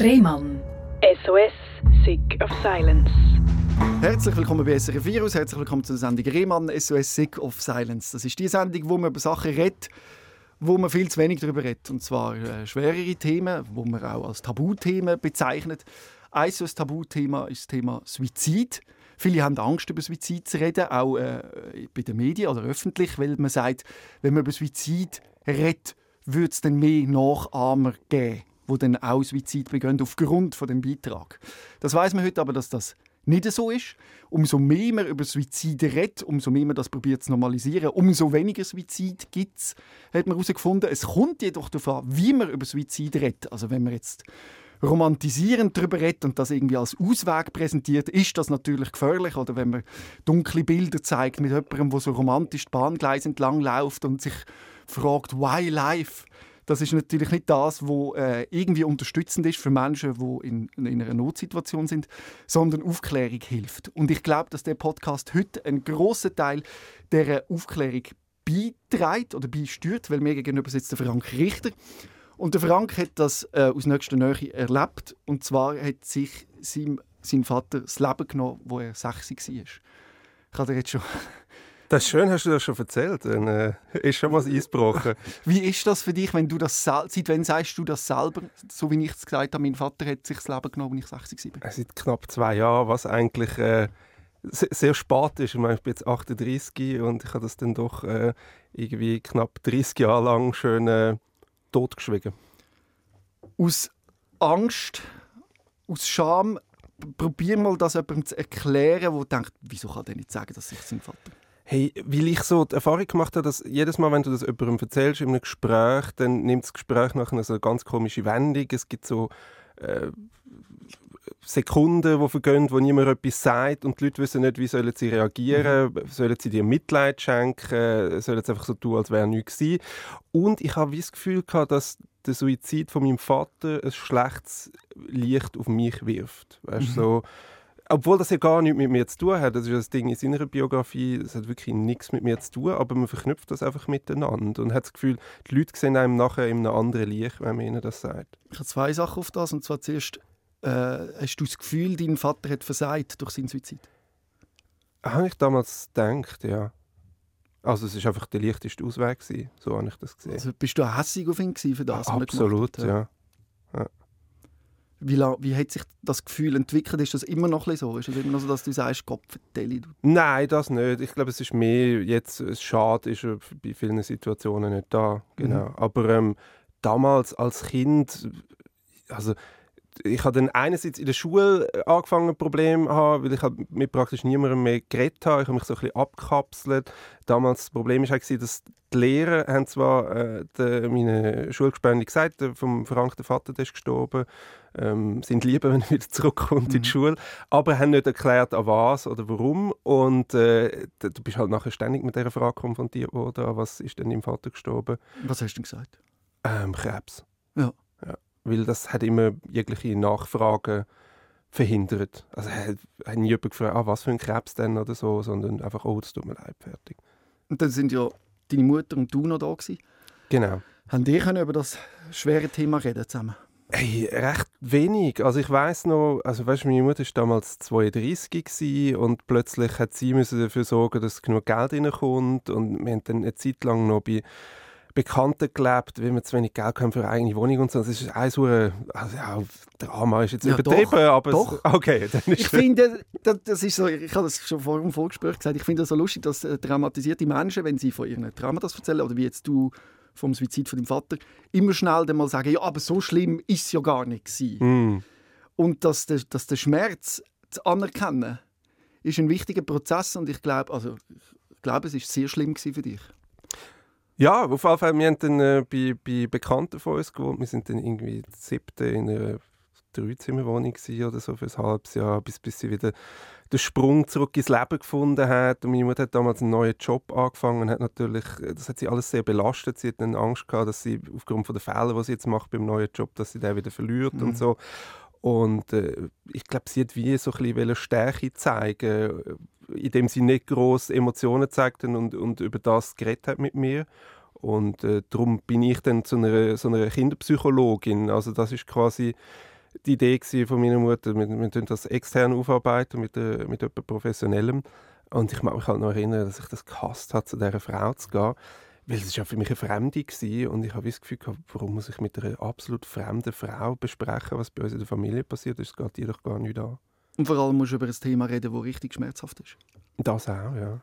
Rehmann. SOS, Sick of Silence. Herzlich willkommen bei SRF Virus, herzlich willkommen zur Sendung Rehmann SOS Sick of Silence. Das ist die Sendung, wo man über Sachen redet, wo man viel zu wenig darüber redet. Und zwar äh, schwerere Themen, wo man auch als Tabuthemen bezeichnet. Ein so ein Tabuthema ist das Thema Suizid. Viele haben Angst, über Suizid zu reden, auch äh, bei den Medien oder öffentlich, weil man sagt, wenn man über Suizid redet, würde es dann mehr Nachahmer geben, die dann auch Suizid begehen aufgrund von dem Beitrag. Das weiß man heute aber, dass das nicht so ist. Umso mehr man über Suizid redet, umso mehr man das probiert zu normalisieren, umso weniger Suizid gibt es, hat man herausgefunden. Es kommt jedoch darauf an, wie man über Suizid redet. Also wenn man jetzt romantisierend darüber redet und das irgendwie als Ausweg präsentiert, ist das natürlich gefährlich. Oder wenn man dunkle Bilder zeigt mit jemandem, der so romantisch die Bahngleise entlang läuft und sich fragt, why life? Das ist natürlich nicht das, was äh, irgendwie unterstützend ist für Menschen, die in, in, einer Notsituation sind, sondern Aufklärung hilft. Und ich glaube, dass der Podcast heute einen grossen Teil der Aufklärung beiträgt oder beisteuert, weil mir gegenüber sitzt der Frank Richter. Und der Frank hat das äh, aus nächster Nähe erlebt. Und zwar hat sich sein, sein Vater das Leben genommen, wo er 60 war. Ich habe dir jetzt schon das ist schön, hast du das schon erzählt. Dann äh, ist schon mal das Eis gebrochen. Wie ist das für dich, wenn du das seit wann sagst du das selber? So wie ich es gesagt habe, mein Vater hat sich das Leben genommen, als ich 60 war. Seit knapp zwei Jahren, was eigentlich äh, sehr spät ist. Ich, meine, ich bin jetzt 38 und ich habe das dann doch äh, irgendwie knapp 30 Jahre lang schön äh, totgeschwiegen. Aus Angst, aus Scham, probier mal das jemandem zu erklären, der denkt, wieso kann der nicht sagen, dass ich sein Vater Hey, weil ich so die Erfahrung gemacht habe, dass jedes Mal, wenn du das jemandem erzählst in einem Gespräch, dann nimmt das Gespräch nachher so eine ganz komische Wendung. Es gibt so äh, Sekunden, die vergehen, wo niemand etwas sagt und die Leute wissen nicht, wie sollen sie reagieren. Mhm. Sollen sie dir Mitleid schenken? Sollen sie einfach so tun, als wäre nichts gewesen? Und ich habe das Gefühl gehabt, dass der Suizid von meinem Vater ein schlechtes Licht auf mich wirft. Weißt, mhm. so, obwohl das ja gar nichts mit mir zu tun hat. Das ist das Ding in seiner Biografie, das hat wirklich nichts mit mir zu tun, aber man verknüpft das einfach miteinander und hat das Gefühl, die Leute sehen einem nachher in einem anderen Licht, wenn man ihnen das sagt. Ich habe zwei Sachen auf das. Und zwar zuerst, äh, hast du das Gefühl, dein Vater hat versagt durch seinen Suizid? Habe ich damals gedacht, ja. Also es war einfach der leichteste Ausweg, gewesen. so habe ich das gesehen. Also bist du hässig auf ihn für das, was Absolut, ja. Wie, wie hat sich das Gefühl entwickelt? Ist das immer noch so? Ist es immer noch so, dass du sagst, Kopf vertelle Nein, das nicht. Ich glaube, es ist mehr jetzt, es Schade ist bei vielen Situationen nicht da. Genau. Mhm. Aber ähm, damals als Kind, also ich habe dann einerseits in der Schule äh, angefangen, Probleme zu haben, weil ich halt mit praktisch niemandem mehr geredet habe. Ich habe mich so ein bisschen abgekapselt. Damals das Problem war, dass die Lehrer haben zwar äh, meine Schulgespende gesagt, der, vom Frank, der Vater, der ist gestorben, ähm, sind lieber, wenn er wieder zurückkommt mhm. in die mhm. Schule, aber haben nicht erklärt, an was oder warum. Und äh, du bist halt nachher ständig mit dieser Frage konfrontiert worden, was ist denn dein Vater gestorben? Was hast du denn gesagt? Ähm, Krebs. Ja weil das hat immer jegliche Nachfragen verhindert. Also hat, hat nie jemand gefragt, ah, was für ein Krebs denn oder so, sondern einfach, oh, das tut mir leid, fertig. Und dann sind ja deine Mutter und du noch da gewesen. Genau. Haben die können über das schwere Thema reden zusammen? Hey, recht wenig. Also ich weiß noch, also weißt, meine Mutter war damals 32 und plötzlich hat sie dafür sorgen, dass genug Geld reinkommt und wir haben dann eine Zeit lang noch bei Bekannten gelebt, weil wir zu wenig Geld haben für eine eigene Wohnung und so. Das ist ein so ein also ja, Drama ist jetzt ja, übertrieben, doch, aber doch. Es, okay, ich finde, das, ist so, ich habe das schon vor dem Vorgespräch gesagt, ich finde das so lustig, dass äh, traumatisierte Menschen, wenn sie von ihren Trauma das erzählen oder wie jetzt du vom Suizid von deinem Vater, immer schnell dann mal sagen, ja, aber so schlimm ist es ja gar nicht gewesen. Mm. Und dass der, dass der Schmerz zu anerkennen, ist ein wichtiger Prozess und ich glaube, also ich glaube, es ist sehr schlimm für dich. Ja, auf jeden Fall. Wir haben dann äh, bei, bei Bekannten von uns gewohnt. Wir sind dann irgendwie siebte in einer Dreizimmerwohnung oder so für ein halbes Jahr, bis, bis sie wieder den Sprung zurück ins Leben gefunden hat. Und meine Mutter hat damals einen neuen Job angefangen und hat natürlich, das hat sie alles sehr belastet. Sie hat dann Angst gehabt, dass sie aufgrund von der Fehler, die sie jetzt macht beim neuen Job, dass sie den wieder verliert mhm. und so. Und äh, ich glaube, sie hat wie so ein bisschen Stärke zeigen, indem sie nicht groß Emotionen zeigt und, und über das geredet hat mit mir. Und äh, darum bin ich dann zu einer, so einer Kinderpsychologin. Also das ist quasi die Idee von meiner Mutter, wir, wir das extern aufarbeiten mit, äh, mit jemandem Professionellem. Und ich mag mich halt noch erinnern, dass ich das gehasst habe, zu dieser Frau zu gehen. Weil es ja für mich eine Fremde war und ich habe das Gefühl gehabt, warum muss ich mit einer absolut fremden Frau besprechen, was bei uns in der Familie passiert ist, das geht dir doch gar nicht an. Und vor allem musst du über ein Thema reden, das richtig schmerzhaft ist. Das auch, ja.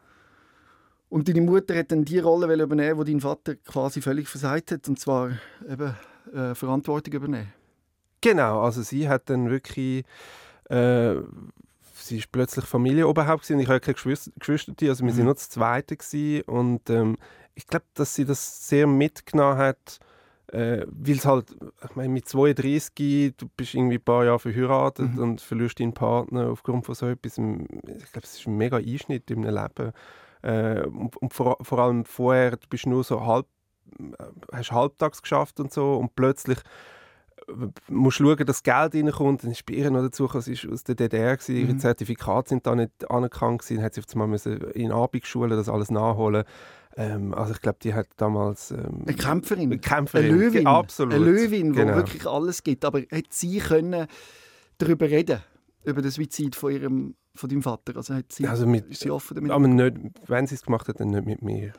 Und deine Mutter hat dann die Rolle übernehmen, die dein Vater quasi völlig versagt hat, und zwar eben äh, Verantwortung übernehmen. Genau, also sie hat dann wirklich äh, sie ist plötzlich Familienoberhaupt und ich habe keine Geschwister, Geschwister also wir mhm. sind nur das Zweite gewesen. und ähm, ich glaube, dass sie das sehr mitgenommen hat, äh, weil es halt, ich meine, mit 32, du bist irgendwie ein paar Jahre verheiratet mhm. und verlierst deinen Partner aufgrund von so etwas. Ich glaube, es ist ein mega Einschnitt in deinem Leben. Äh, und, und vor, vor, allem vorher, du bist nur so halb, äh, hast halbtags geschafft und so und plötzlich musst schauen, dass Geld reinkommt. Dann ist bei ihr noch dazu gekommen, sie war aus der DDR, gewesen, ihre mhm. Zertifikate sind da nicht anerkannt gewesen, dann hat sie auf einmal müssen in Abendschulen das alles nachholen ähm, also ich glaube, die hat damals... Ähm, eine Kämpferin. Eine Kämpferin. Eine Löwin. Absolut. Eine Löwin, die genau. wirklich alles gibt. Aber hat sie können darüber reden über den Suizid von, ihrem, von deinem Vater? Also hat sie, also mit, ist sie offen damit? Aber nicht, wenn sie es gemacht hat, dann nicht mit mir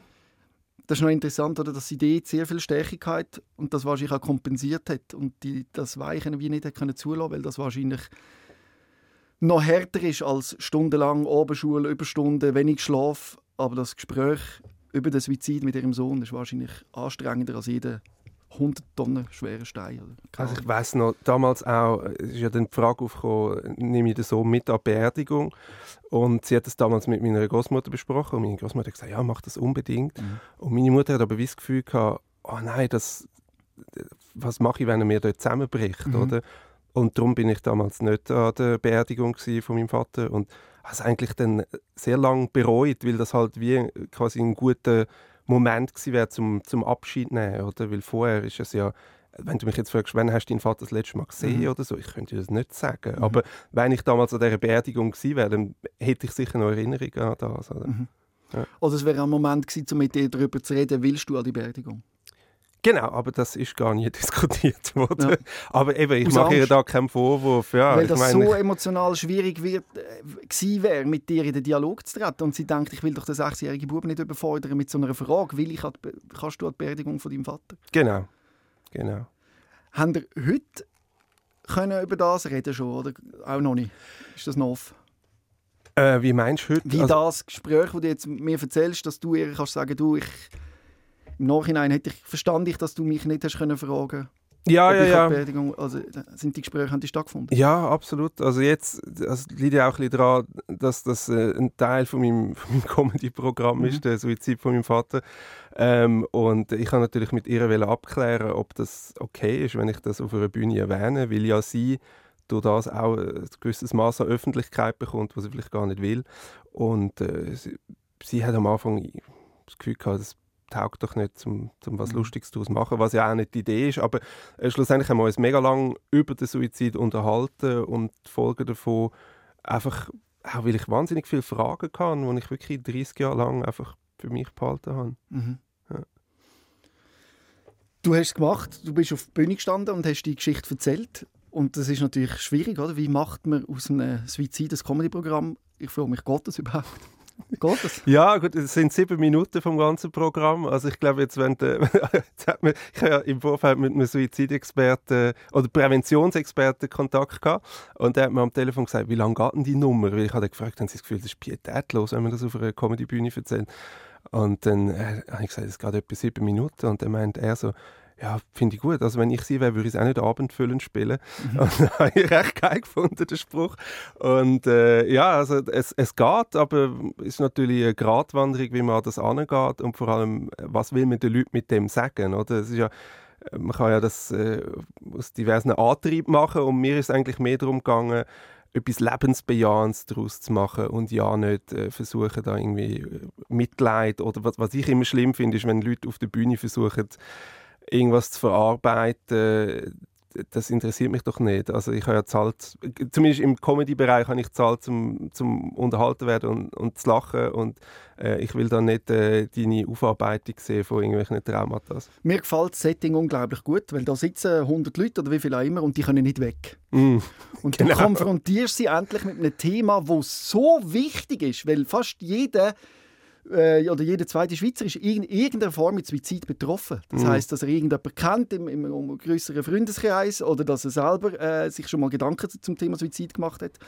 das ist noch interessant, oder, dass sie dort sehr viel Stärke hat und das wahrscheinlich auch kompensiert hat und die, das Weichen wie nicht hat können zulassen, weil das wahrscheinlich noch härter ist als stundenlang Oberschule, Überstunden, wenig Schlaf. Aber das Gespräch über den Suizid mit ihrem Sohn ist wahrscheinlich anstrengender als jeder 100 Tonnen schwere Steine. Also ich weiß noch, damals auch, es ist ja dann die Frage aufgekommen, nehme ich den Sohn mit an die Beerdigung? Und sie hat das damals mit meiner Großmutter besprochen und meine Großmutter hat gesagt, ja, mach das unbedingt. Mhm. Und meine Mutter hat aber das Gefühl gehabt, oh nein, das, was mache ich, wenn er mir dort zusammenbricht, mhm. oder? Und darum bin ich damals nicht an der Beerdigung von meinem Vater und habe es eigentlich dann sehr lange bereut, weil das halt wie quasi ein guter Moment gewesen wäre zum, zum Abschied nehmen, oder? Weil vorher ist es ja, wenn du mich jetzt fragst, wann hast du deinen Vater das letzte Mal gesehen mhm. oder so, ich könnte dir das nicht sagen. Mhm. Aber wenn ich damals an dieser Beerdigung gewesen wäre, dann hätte ich sicher noch Erinnerungen an das. Oder, mhm. ja. oder es wäre ein Moment gewesen, um mit dir darüber zu reden, willst du an die Beerdigung? Genau, aber das ist gar nicht diskutiert worden. Ja. Aber eben, ich Aus mache ihr da keinen Vorwurf. Ja, Weil das meine, so emotional schwierig wird, äh, wäre, mit dir in den Dialog zu treten. Und sie denkt, ich will doch den sechsjährigen Buben nicht überfordern mit so einer Frage. Will ich kannst du an die Beerdigung von deinem Vater? Genau, genau. Haben ihr heute können über das reden schon oder auch noch nicht? Ist das noch offen? Äh, wie meinst du heute? Wie also, das Gespräch, das du jetzt mir erzählst, dass du ihr kannst sagen, du, ich im Nachhinein hätte ich, verstand ich, dass du mich nicht hast können fragen ja, ja, ja. Also, sind die Gespräche haben die stattgefunden? Ja, absolut. Also jetzt also liegt ja auch ein bisschen daran, dass das äh, ein Teil von meinem, von meinem Comedy-Programm mhm. ist, der Suizid von meinem Vater. Ähm, und ich kann natürlich mit ihr abklären, ob das okay ist, wenn ich das auf einer Bühne erwähne, weil ja sie durch das auch ein gewisses Maß an Öffentlichkeit bekommt, was sie vielleicht gar nicht will. Und äh, sie, sie hat am Anfang das Gefühl gehabt, das taugt doch nicht, um, um was mhm. Lustiges zu machen, was ja auch nicht die Idee ist. Aber äh, schlussendlich haben wir uns mega lang über den Suizid unterhalten und die Folgen davon einfach, auch weil ich wahnsinnig viele Fragen hatte, die ich wirklich 30 Jahre lang einfach für mich behalten habe. Mhm. Ja. Du hast es gemacht, du bist auf der Bühne gestanden und hast die Geschichte erzählt. Und das ist natürlich schwierig, oder? Wie macht man aus einem Suizid ein Comedy-Programm? Ich frage mich, geht das überhaupt? Geht das? Ja, gut, es sind sieben Minuten vom ganzen Programm. Also ich glaube, jetzt, wenn der, ich habe ja im Vorfeld mit einem Suizidexperten oder Präventionsexperten Kontakt gehabt und der hat mir am Telefon gesagt, wie lange geht denn die Nummer? Weil ich hatte gefragt, haben Sie das Gefühl, das ist pietätlos, wenn man das auf einer Comedy-Bühne erzählt? Und dann äh, habe ich gesagt, es geht etwa sieben Minuten und dann meint er so, ja, finde ich gut. Also wenn ich sie wäre, würde ich es auch nicht abendfüllend spielen. Mhm. Und da habe ich recht geil gefunden, den Spruch. Und äh, ja, also es, es geht, aber es ist natürlich eine Gratwanderung, wie man das angeht und vor allem, was will man den Leuten mit dem sagen, oder? Es ist ja, man kann ja das äh, aus diversen Antrieben machen und mir ist eigentlich mehr darum gegangen, etwas Lebensbejahendes daraus zu machen und ja nicht äh, versuchen, da irgendwie äh, Mitleid oder was, was ich immer schlimm finde, ist, wenn Leute auf der Bühne versuchen, irgendwas zu verarbeiten, das interessiert mich doch nicht. Also ich habe ja zahlt, zumindest im Comedy-Bereich habe ich zahlt, zum, zum unterhalten werden und, und zu lachen und äh, ich will da nicht äh, deine Aufarbeitung sehen von irgendwelchen Traumata. Mir gefällt das Setting unglaublich gut, weil da sitzen 100 Leute oder wie viele auch immer und die können nicht weg. Mm, Und Genau. du konfrontierst sie endlich mit einem Thema, das so wichtig ist, weil fast jeder äh, oder jeder zweite Schweizer ist in irgendeiner Form mit Suizid betroffen. Das Mhm. heißt, dass er irgendjemanden kennt im, im, im größeren Freundeskreis oder dass er selber äh, sich schon mal Gedanken zum Thema Suizid gemacht hat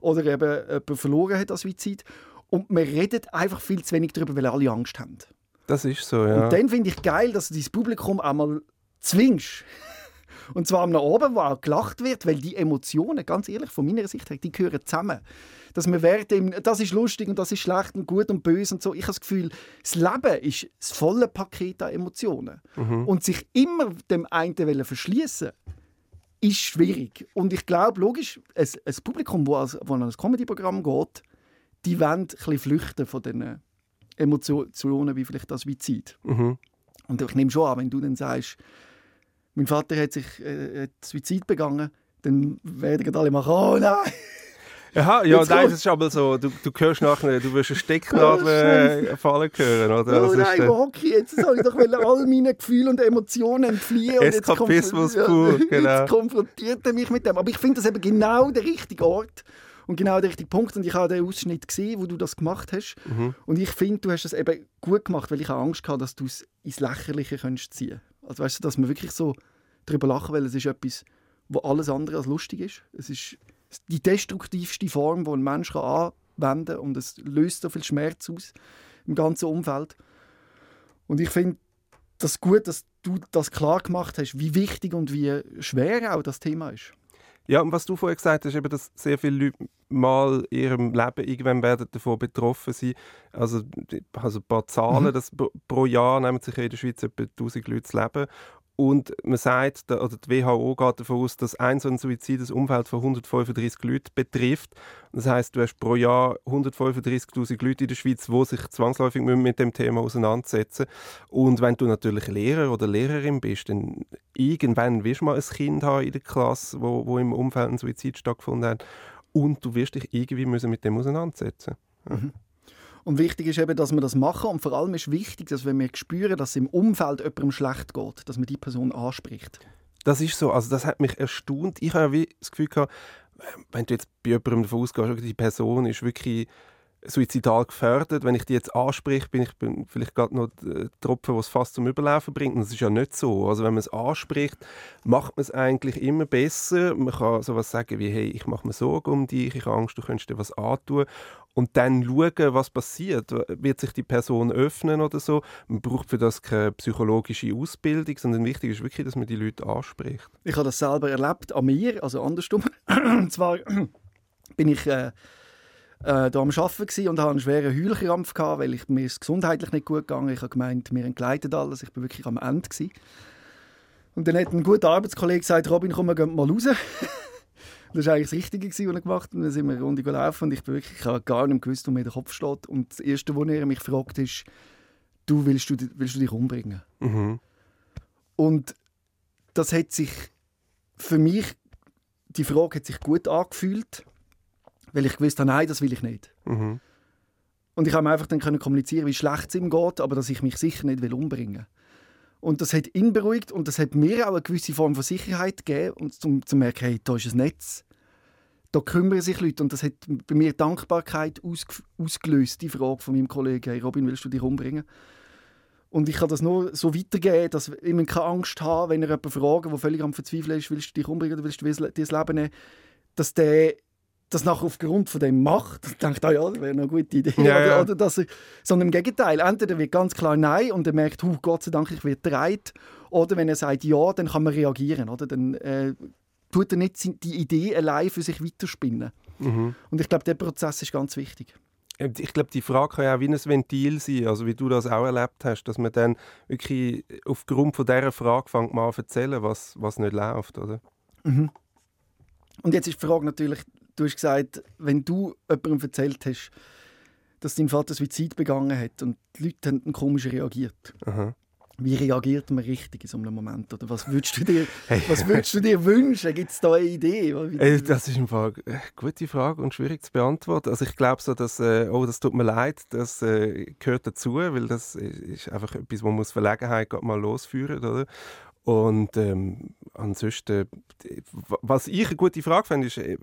oder eben jemanden verloren hat an Suizid. Und man redet einfach viel zu wenig darüber, weil alle Angst haben. Das ist so, ja. Und dann finde ich geil, dass du dein Publikum einmal zwingst. Und zwar am Abend, wo auch gelacht wird, weil die Emotionen, ganz ehrlich, von meiner Sicht her, die gehören zusammen. Dass man während dem, das ist lustig und das ist schlecht und gut und böse und so. Ich habe das Gefühl, das Leben ist das volle Paket an Emotionen. Und sich immer dem einen wollen verschließen ist schwierig. Und ich glaube, logisch, ein, ein Publikum, das an ein Comedy-Programm geht, die wollen ein bisschen flüchten von diesen Emotionen, wie vielleicht das wie Zeit. Mhm. Und ich nehme schon an, wenn du dann sagst, mein Vater hat sich äh, hat Suizid begangen, dann werden alle machen, oh nein! Aha, ja, Jetzt nein, das ist aber so, du, du hörst nachher, du wirst eine Stecknadel äh, fallen hören, oder? Oh Das ist, nein, äh, wo hocke ich jetzt? Soll ich doch all meine Gefühle und Emotionen entfliehen? und jetzt Eskapismus pur, genau. Jetzt konfrontiert er mich mit dem. Aber ich finde das eben genau der richtige Ort und genau der richtige Punkt. Und ich habe den Ausschnitt gesehen, wo du das gemacht hast. Mhm. Und ich finde, du hast das eben gut gemacht, weil ich habe Angst hatte, dass du es ins Lächerliche könntest ziehen Also weißt du, dass man wirklich so darüber lachen, weil es ist etwas, wo alles andere als lustig ist. Es ist die destruktivste Form, die ein Mensch kann anwenden kann und es löst so viel Schmerz aus im ganzen Umfeld. Und ich finde das gut, dass du das klar gemacht hast, wie wichtig und wie schwer auch das Thema ist. Ja, und was du vorher gesagt hast, eben, dass sehr viele Leute mal in ihrem Leben irgendwann werden davon betroffen sein. Also, also ein paar Zahlen, Mhm. dass pro- Jahr nehmen sich in der Schweiz etwa 1000 Leute das Leben. Und man sagt, oder die WHO geht davon aus, dass ein so ein Suizid das Umfeld von 135 Leuten betrifft. Das heißt, du hast pro Jahr 135.000 Leute in der Schweiz, die sich zwangsläufig müssen mit dem Thema auseinandersetzen Und wenn du natürlich Lehrer oder Lehrerin bist, dann irgendwann wirst du mal ein Kind haben in der Klasse, wo, wo im Umfeld ein Suizid stattgefunden hat. Und du wirst dich irgendwie müssen mit dem auseinandersetzen. Und wichtig ist eben, dass wir das machen und vor allem ist wichtig, dass wenn wir spüren, dass es im Umfeld jemandem schlecht geht, dass man die Person anspricht. Das ist so, also das hat mich erstaunt. Ich habe das Gefühl gehabt, wenn du jetzt bei jemandem davon ausgehst, die Person ist wirklich suizidal gefährdet, wenn ich die jetzt anspreche, bin ich bin vielleicht gerade noch der Tropfen, was fast zum Überlaufen bringt. Und das ist ja nicht so. Also wenn man es anspricht, macht man es eigentlich immer besser. Man kann sowas sagen wie, hey, ich mache mir Sorgen um dich, ich habe Angst, du könntest dir was antun. Und dann schauen, was passiert. Wird sich die Person öffnen oder so? Man braucht für das keine psychologische Ausbildung, sondern wichtig ist wirklich, dass man die Leute anspricht. Ich habe das selber erlebt an mir, also andersrum. und zwar bin ich äh, äh, da am Arbeiten und hatte einen schweren Heulkrampf, gehabt, weil ich, mir ist gesundheitlich nicht gut gegangen. Ich habe gemeint, mir entgleitet alles. Ich bin wirklich am Ende. Gsi. Und dann hat ein guter Arbeitskollege gesagt, Robin, komm, wir gehen mal raus. Das war eigentlich das Richtige, gewesen, was er gemacht hat. Und dann sind wir eine Runde gelaufen und ich bin wirklich ich habe gar nicht gewusst, wo mir der Kopf steht. Und das Erste, was er mich fragt, ist, du willst, du, willst du dich umbringen? Mhm. Und das hat sich für mich, die Frage hat sich gut angefühlt, weil ich gewusst habe, nein, das will ich nicht. Mhm. Und ich habe einfach dann können kommunizieren, wie schlecht es ihm geht, aber dass ich mich sicher nicht will umbringen will. Und das hat ihn beruhigt und das hat mir auch eine gewisse Form von Sicherheit gegeben, und zum, zu merken, hey, da ist ein Netz. Da kümmern sich Leute und das hat bei mir Dankbarkeit ausge ausgelöst, die Frage von meinem Kollegen, hey Robin, willst du dich umbringen? Und ich kann das nur so weitergeben, dass ich keine Angst haben, wenn er jemanden fragt, der völlig am Verzweifeln ist, willst du dich umbringen oder willst du dein Leben nehmen, dass der das nachher aufgrund von dem macht und denkt, ah ja, das wäre eine gute Idee. Ja, oder, ja. oder dass er, sondern im Gegenteil, entweder wird ganz klar Nein und er merkt, huh, Gott sei Dank, ich werde bereit. Oder wenn er sagt Ja, dann kann man reagieren. Oder? Dann äh, tut er nicht die Idee allein für sich weiterspinnen. Mhm. Und ich glaube, der Prozess ist ganz wichtig. Ich glaube, die Frage kann ja auch wie ein Ventil sein, also wie du das auch erlebt hast, dass man dann wirklich aufgrund von dieser Frage fängt mal an zu erzählen, was, was nicht läuft, oder? Und jetzt ist die Frage natürlich, du hast gesagt, wenn du jemandem erzählt hast, dass dein Vater Suizid begangen hat und die Leute haben komisch reagiert. Aha. Wie reagiert man richtig in so einem Moment? Oder was würdest du dir, was würdest du dir wünschen? Gibt es da eine Idee? Äh, das ist eine gute Frage und schwierig zu beantworten. Also ich glaube so, dass, äh, oh, das tut mir leid, das äh, gehört dazu, weil das ist einfach etwas, wo man Verlegenheit mal losführen oder? Und ähm, ansonsten, was ich eine gute Frage finde, ist, äh,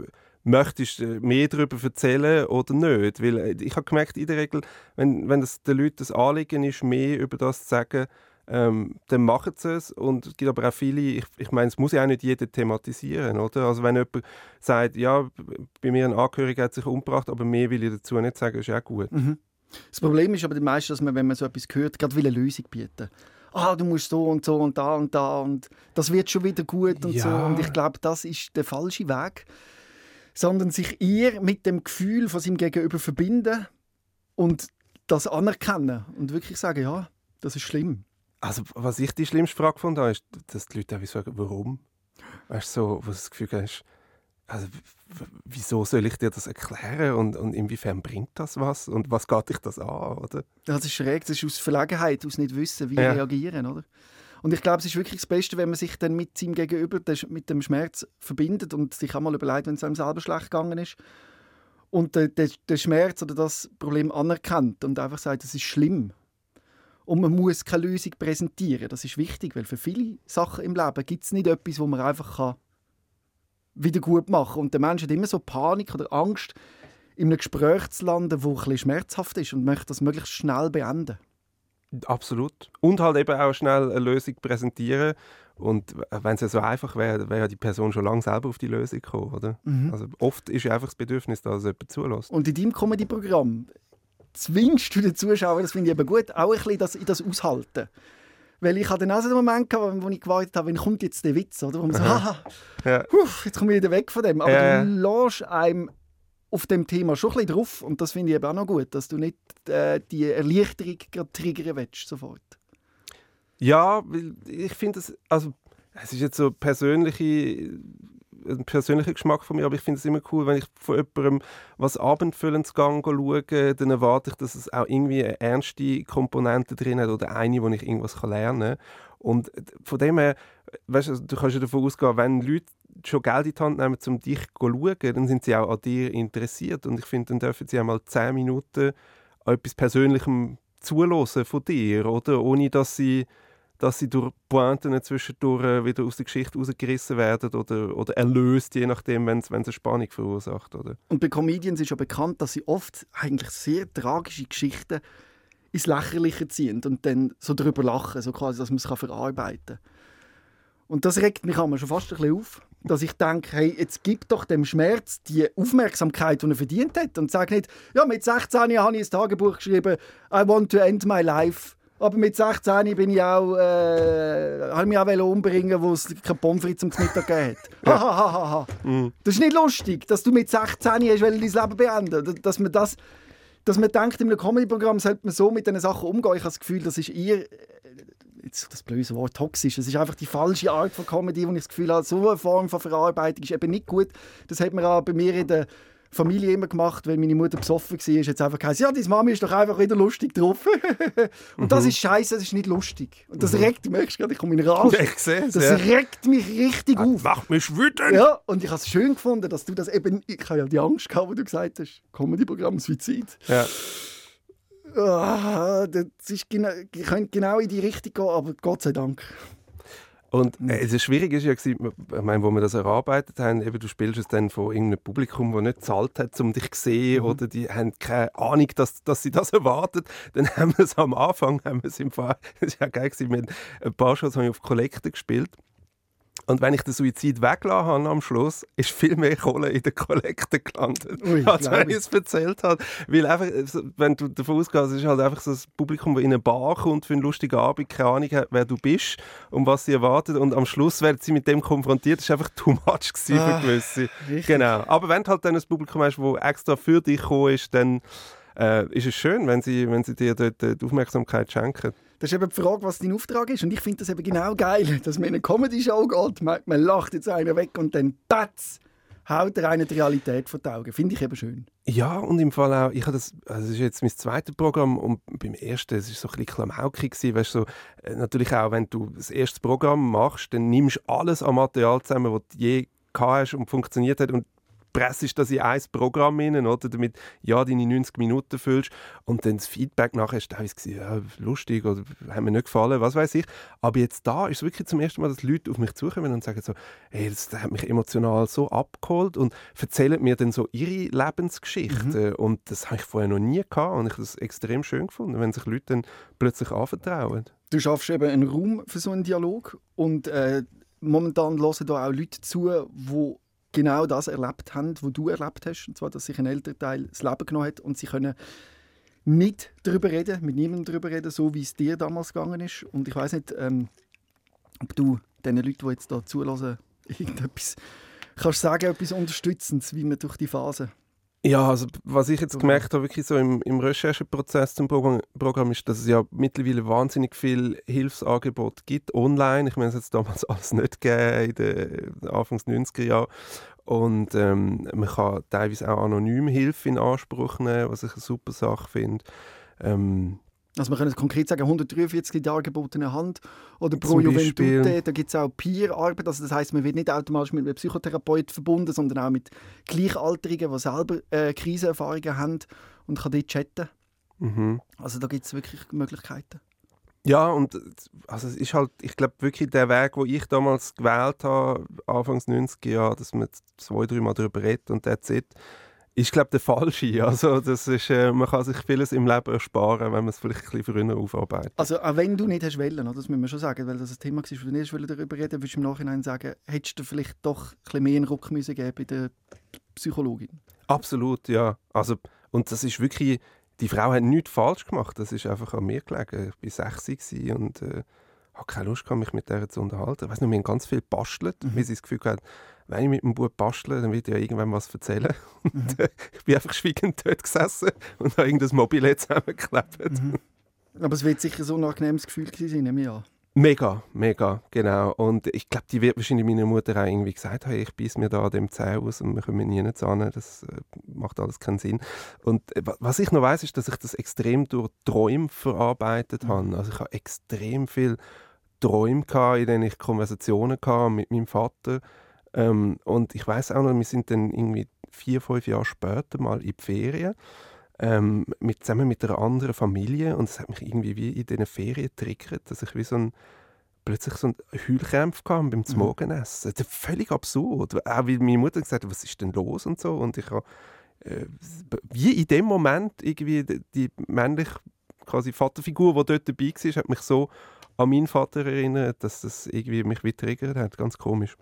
möchtest du mehr darüber erzählen oder nicht? Weil äh, ich habe gemerkt, in der Regel, wenn, wenn das den Leuten das Anliegen ist, mehr über das zu sagen, ähm, dann machen sie es. Und es gibt aber auch viele, ich, ich meine, es muss ja auch nicht jeder thematisieren, oder? Also wenn jemand sagt, ja, bei mir ein Angehöriger hat sich umgebracht, aber mehr will ich dazu nicht sagen, ist ja auch gut. Mhm. Das Problem ist aber die meisten, dass man, wenn man so etwas hört, gerade will eine Lösung bieten ah, du musst so und so und da und da und das wird schon wieder gut und ja. so. Und ich glaube, das ist der falsche Weg. Sondern sich eher mit dem Gefühl von seinem Gegenüber verbinden und das anerkennen und wirklich sagen, ja, das ist schlimm. Also, was ich die schlimmste Frage fand, ist, dass die Leute auch sagen, warum? Weißt du, so, wo du das Gefühl hast, also, wieso soll ich dir das erklären und, und inwiefern bringt das was und was geht dich das an, oder? Das ist schräg, das ist aus Verlegenheit, aus nicht wissen, wie ja. reagieren, oder? Und ich glaube, es ist wirklich das Beste, wenn man sich dann mit seinem Gegenüber, mit dem Schmerz verbindet und sich auch mal überlegt, wenn es einem selber schlecht gegangen ist und den, den, den Schmerz oder das Problem anerkennt und einfach sagt, es ist schlimm und man muss keine Lösung präsentieren. Das ist wichtig, weil für viele Sachen im Leben gibt es nicht etwas, wo man einfach kann wieder gut machen kann. Und der Mensch hat immer so Panik oder Angst, in einem Gespräch zu landen, das ein bisschen schmerzhaft ist und möchte das möglichst schnell beenden. Absolut. Und halt eben auch schnell eine Lösung präsentieren. Und wenn es ja so einfach wäre, wäre die Person schon lange selber auf die Lösung gekommen, oder? Mhm. Also oft ist ja einfach das Bedürfnis, dass jemand zulässt. Und in deinem Comedy-Programm zwingst du den Zuschauer, das finde ich eben gut, auch ein bisschen das, das aushalten. Weil ich hatte dann auch so einen Moment, gehabt, wo ich gewartet habe, wann kommt jetzt der Witz, oder? Wo man so, haha, ja. jetzt komme ich wieder weg von dem. Aber ja. du lässt einem auf dem Thema schon ein bisschen drauf und das finde ich eben auch noch gut, dass du nicht äh, die Erleichterung triggern willst, sofort. Ja, ich finde es, also es ist jetzt so persönliche ein persönlicher Geschmack von mir, aber ich finde es immer cool, wenn ich von jemandem was Abendfüllendes schaue, dann erwarte ich, dass es auch irgendwie eine ernste Komponente drin hat oder eine, wo ich irgendwas lernen kann. Und von dem her, weißt du, du kannst ja davon ausgehen, wenn Leute schon Geld in die Hand nehmen, um dich zu schauen, dann sind sie auch an dir interessiert. Und ich finde, dann dürfen sie einmal zehn Minuten an etwas Persönlichem zulassen von dir, oder? Ohne dass sie dass sie durch Pointen zwischendurch äh, wieder aus der Geschichte rausgerissen werden oder, oder erlöst, je nachdem, wenn es eine Spannung verursacht. Oder? Und bei Comedians ist ja bekannt, dass sie oft eigentlich sehr tragische Geschichten ins Lächerliche ziehen und dann so darüber lachen, so quasi, dass man es verarbeiten kann. Und das regt mich schon fast ein bisschen auf, dass ich denke, hey, jetzt gib doch dem Schmerz die Aufmerksamkeit, die er verdient hat und sag nicht, ja, mit 16 habe ich ein Tagebuch geschrieben, I want to end my life aber mit 16 bin ich auch, äh, habe mich auch umbringen, wo es keine Pommes frites zum Mittag gegeben hat. Ha, ha, ha, ha. Mhm. Das ist nicht lustig, dass du mit 16 hast, dein Leben beenden dass man das, dass man denkt, in einem Comedy-Programm sollte man so mit diesen Sachen umgehen. Ich habe das Gefühl, das ist eher, jetzt das blöde Wort, toxisch. Es ist einfach die falsche Art von Comedy, wo ich das Gefühl habe, so eine Form von Verarbeitung ist eben nicht gut. Das hat man auch bei mir in der Familie immer gemacht, wenn meine Mutter besoffen war, ist jetzt einfach gesagt, ja, deine Mami ist doch einfach wieder lustig drauf. und mhm. das ist scheiße, das ist nicht lustig. Und das mhm. regt mich, merkst gerade, ich komme in Rage. Ich sehe Das ja. regt mich richtig das auf. Macht mich wütend. Ja, und ich habe es schön gefunden, dass du das eben, ich habe ja die Angst gehabt, wo du gesagt hast, Comedy-Programm Suizid. Ja. Ah, das ist genau, könnte genau in die Richtung gehen, aber Gott sei Dank. Und äh, das Schwierige ist ja, ich meine, wo wir das erarbeitet haben, eben, du spielst es dann von irgendeinem Publikum, das nicht zahlt hat, um dich zu sehen, mhm. oder die haben keine Ahnung, dass, dass sie das erwartet. Dann haben wir es am Anfang, haben wir es im Fall, das ist ja geil gewesen, wir haben ein paar Shows habe ich auf Kollekte gespielt und wenn ich den Suizid weggelassen habe am Schluss, ist viel mehr Kohle in der Kollekte gelandet, Ui, als wenn ich es erzählt habe. Weil einfach, wenn du davon ausgehst, es ist halt einfach so das Publikum, das in eine Bar kommt für einen lustigen Abend, keine Ahnung hat, wer du bist und was sie erwartet. Und am Schluss werden sie mit dem konfrontiert. Das war einfach too much gewesen ah, für gewisse. Richtig. Genau. Aber wenn du halt dann ein Publikum hast, das extra für dich gekommen ist, dann äh, ist es schön, wenn sie, wenn sie dir dort die Aufmerksamkeit schenken. Das ist eben die Frage, was dein Auftrag ist. Und ich finde das eben genau geil, dass man in eine Comedy-Show geht, man, man lacht jetzt einer weg und dann batz, haut er eine die Realität vor die Augen. Finde ich eben schön. Ja, und im Fall auch, ich habe das, also das ist jetzt mein zweites Programm und beim ersten, es war so ein bisschen klamaukig gewesen, weißt so, äh, natürlich auch, wenn du das erste Programm machst, dann nimmst du alles an Material zusammen, was du je gehabt hast und funktioniert hat und pressest das in ein Programm rein, oder? damit ja, deine 90 Minuten füllst und dann das Feedback nachher ist teilweise ja, lustig oder hat mir nicht gefallen, was weiß ich. Aber jetzt da ist es wirklich zum ersten Mal, dass Leute auf mich zukommen und sagen so, hey, das hat mich emotional so abgeholt und erzählen mir dann so ihre Lebensgeschichte. Mhm. Und das habe ich vorher noch nie gehabt und ich habe das extrem schön gefunden, wenn sich Leute dann plötzlich anvertrauen. Du schaffst eben einen Raum für so einen Dialog und äh, momentan hören da auch Leute zu, die genau das erlebt haben, was du erlebt hast. Und zwar, dass sich ein Elternteil das Leben genommen hat und sie können nicht darüber reden, mit niemandem darüber reden, so wie es dir damals gegangen ist. Und ich weiß nicht, ähm, ob du den Leuten, die jetzt hier zulassen, irgendetwas kannst sagen, etwas Unterstützendes, wie man durch die Phase ja, also was ich jetzt gemerkt habe, wirklich so im, im Rechercheprozess zum Programm, Programm, ist, dass es ja mittlerweile wahnsinnig viel Hilfsangebot gibt online. Ich meine, es hat damals alles nicht gegeben in den Anfangs 90er Jahren. Und ähm, man kann teilweise auch anonym Hilfe in Anspruch nehmen, was ich eine super Sache finde. Ähm, also wir können konkret sagen, 143 dargebotene Hand oder pro Juventute. Da gibt es auch Peer-Arbeit. Also das heißt, man wird nicht automatisch mit einem Psychotherapeut verbunden, sondern auch mit Gleichaltrigen, die selber äh, Krisenerfahrungen haben und kann dort chatten. Mhm. Also da gibt es wirklich Möglichkeiten. Ja, und also es ist halt, ich glaube wirklich der Weg, den ich damals gewählt habe, Anfangs 90er Jahre, dass man zwei, drei Mal darüber redet und that's it ist glaube der falsche. Also das ist, äh, man kann sich vieles im Leben ersparen, wenn man es vielleicht ein bisschen früher aufarbeitet. Also auch wenn du nicht hast wollen, das müssen wir schon sagen, weil das ein Thema war, wo du nicht darüber reden würdest du im Nachhinein sagen, hättest du vielleicht doch ein bisschen mehr einen Ruck müssen geben bei der Psychologin? Absolut, ja. Also, und das ist wirklich, die Frau hat nichts falsch gemacht, das ist einfach an mir gelegen. Ich war 60 und äh, habe keine Lust gehabt, mich mit der zu unterhalten. Ich weiß noch, wir haben ganz viel gebastelt, mhm. weil sie das Gefühl hatten, wenn ich mit dem Bub bastle, dann wird er ja irgendwann was erzählen. Und, mhm. äh, ich bin einfach schweigend dort gesessen und habe irgendein Mobile zusammengeklebt. Mhm. Aber es wird sicher so ein angenehmes Gefühl gewesen sein, nehme ich an. Mega, mega, genau. Und ich glaube, die wird wahrscheinlich meiner Mutter auch irgendwie gesagt haben, ich beiße mir da an dem Zeh aus und wir kommen nie nicht an. Das äh, macht alles keinen Sinn. Und äh, was ich noch weiß, ist, dass ich das extrem durch Träume verarbeitet mhm. habe. Also ich habe extrem viel Träume gehabt, in denen ich Konversationen hatte mit meinem Vater ähm, und ich weiß auch noch, wir sind dann irgendwie vier, fünf Jahre später mal in die Ferien ähm, mit, zusammen mit einer anderen Familie und es hat mich irgendwie wie in diesen Ferien getriggert, dass ich wie so ein plötzlich so einen Heulkrämpf kam beim mhm. Morgenessen. Das ist völlig absurd. Auch wie meine Mutter gesagt hat, was ist denn los und so. Und ich habe äh, wie in dem Moment irgendwie die, die männliche quasi Vaterfigur, die dort dabei war, hat mich so an meinen Vater erinnert, dass das irgendwie mich wie triggert hat. Ganz komisch.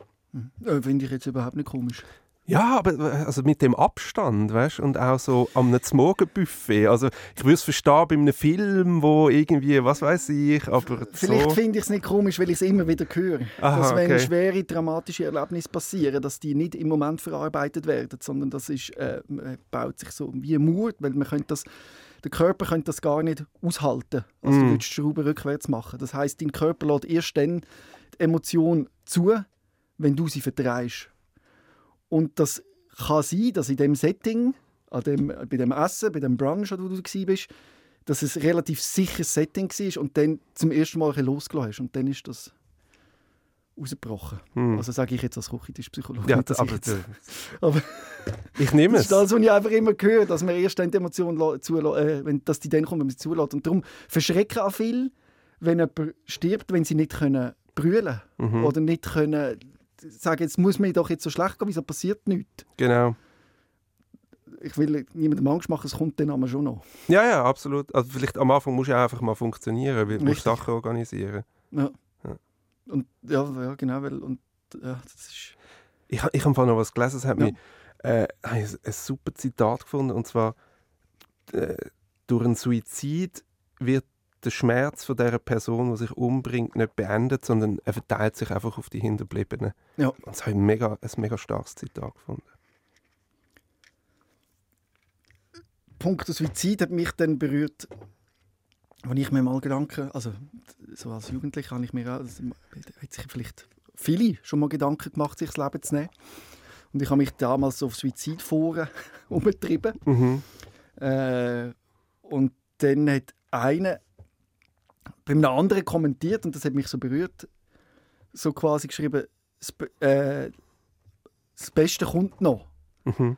Äh, Finde ich jetzt überhaupt nicht komisch. Ja, aber äh, also mit dem Abstand, weißt und auch so am Morgenbuffet. Also ich würde es verstehen bei einem Film, wo irgendwie, was weiß ich, aber Vielleicht so. finde ich es nicht komisch, weil ich es immer wieder höre. Aha, dass wenn okay. schwere, dramatische Erlebnisse passieren, dass die nicht im Moment verarbeitet werden, sondern das ist, äh, baut sich so wie ein Mut, weil man könnte das der Körper könnte das gar nicht aushalten. Also mm. du würdest die Schraube rückwärts machen. Das heißt, dein Körper lädt erst dann die Emotion zu, wenn du sie vertreibst. Und das kann sein, dass in dem Setting, an dem, bei dem Essen, bei dem Brunch, wo du bist, dass es ein relativ sicheres Setting war und dann zum ersten Mal losgelassen hast. Und dann ist das rausgebrochen. Hm. Also sage ich jetzt als Küchentischpsychologe. Ja, aber, jetzt, aber ich nehme es. Das ist das, was ich einfach immer höre, dass man erst dann die Emotion zulässt, äh, wenn, dass die dann kommt, wenn man sie zulässt. Und darum verschrecken auch viel, wenn jemand stirbt, wenn sie nicht können brüllen mhm. oder nicht können sagen, jetzt muss mir doch jetzt so schlecht gehen, wieso passiert nichts? Genau. Ich will niemandem Angst machen, es kommt dann aber schon noch. Ja, ja, absolut. Also vielleicht am Anfang muss ja einfach mal funktionieren, weil du musst Sachen organisieren. Ja. ja. Und ja, ja genau, weil und ja, das ist... Ich, ich habe noch was gelesen, es hat ja. mich äh, ein, ein super Zitat gefunden, und zwar äh, durch einen Suizid wird der Schmerz von der Person, die sich umbringt, nicht beendet, sondern er verteilt sich einfach auf die Hinterbliebenen. Ja. Und das habe ich mega, ein mega starkes Zitat gefunden. Punkt Suizid hat mich dann berührt, als ich mir mal Gedanken, also so als Jugendlicher habe ich mir auch, also, hat sich vielleicht viele schon mal Gedanken gemacht, sich das Leben zu nehmen. Und ich habe mich damals auf Suizidforen umgetrieben. Mhm. Äh, und dann hat einer bei einem anderen kommentiert, und das hat mich so berührt, so quasi geschrieben, das, äh, das Beste kommt noch. Mhm.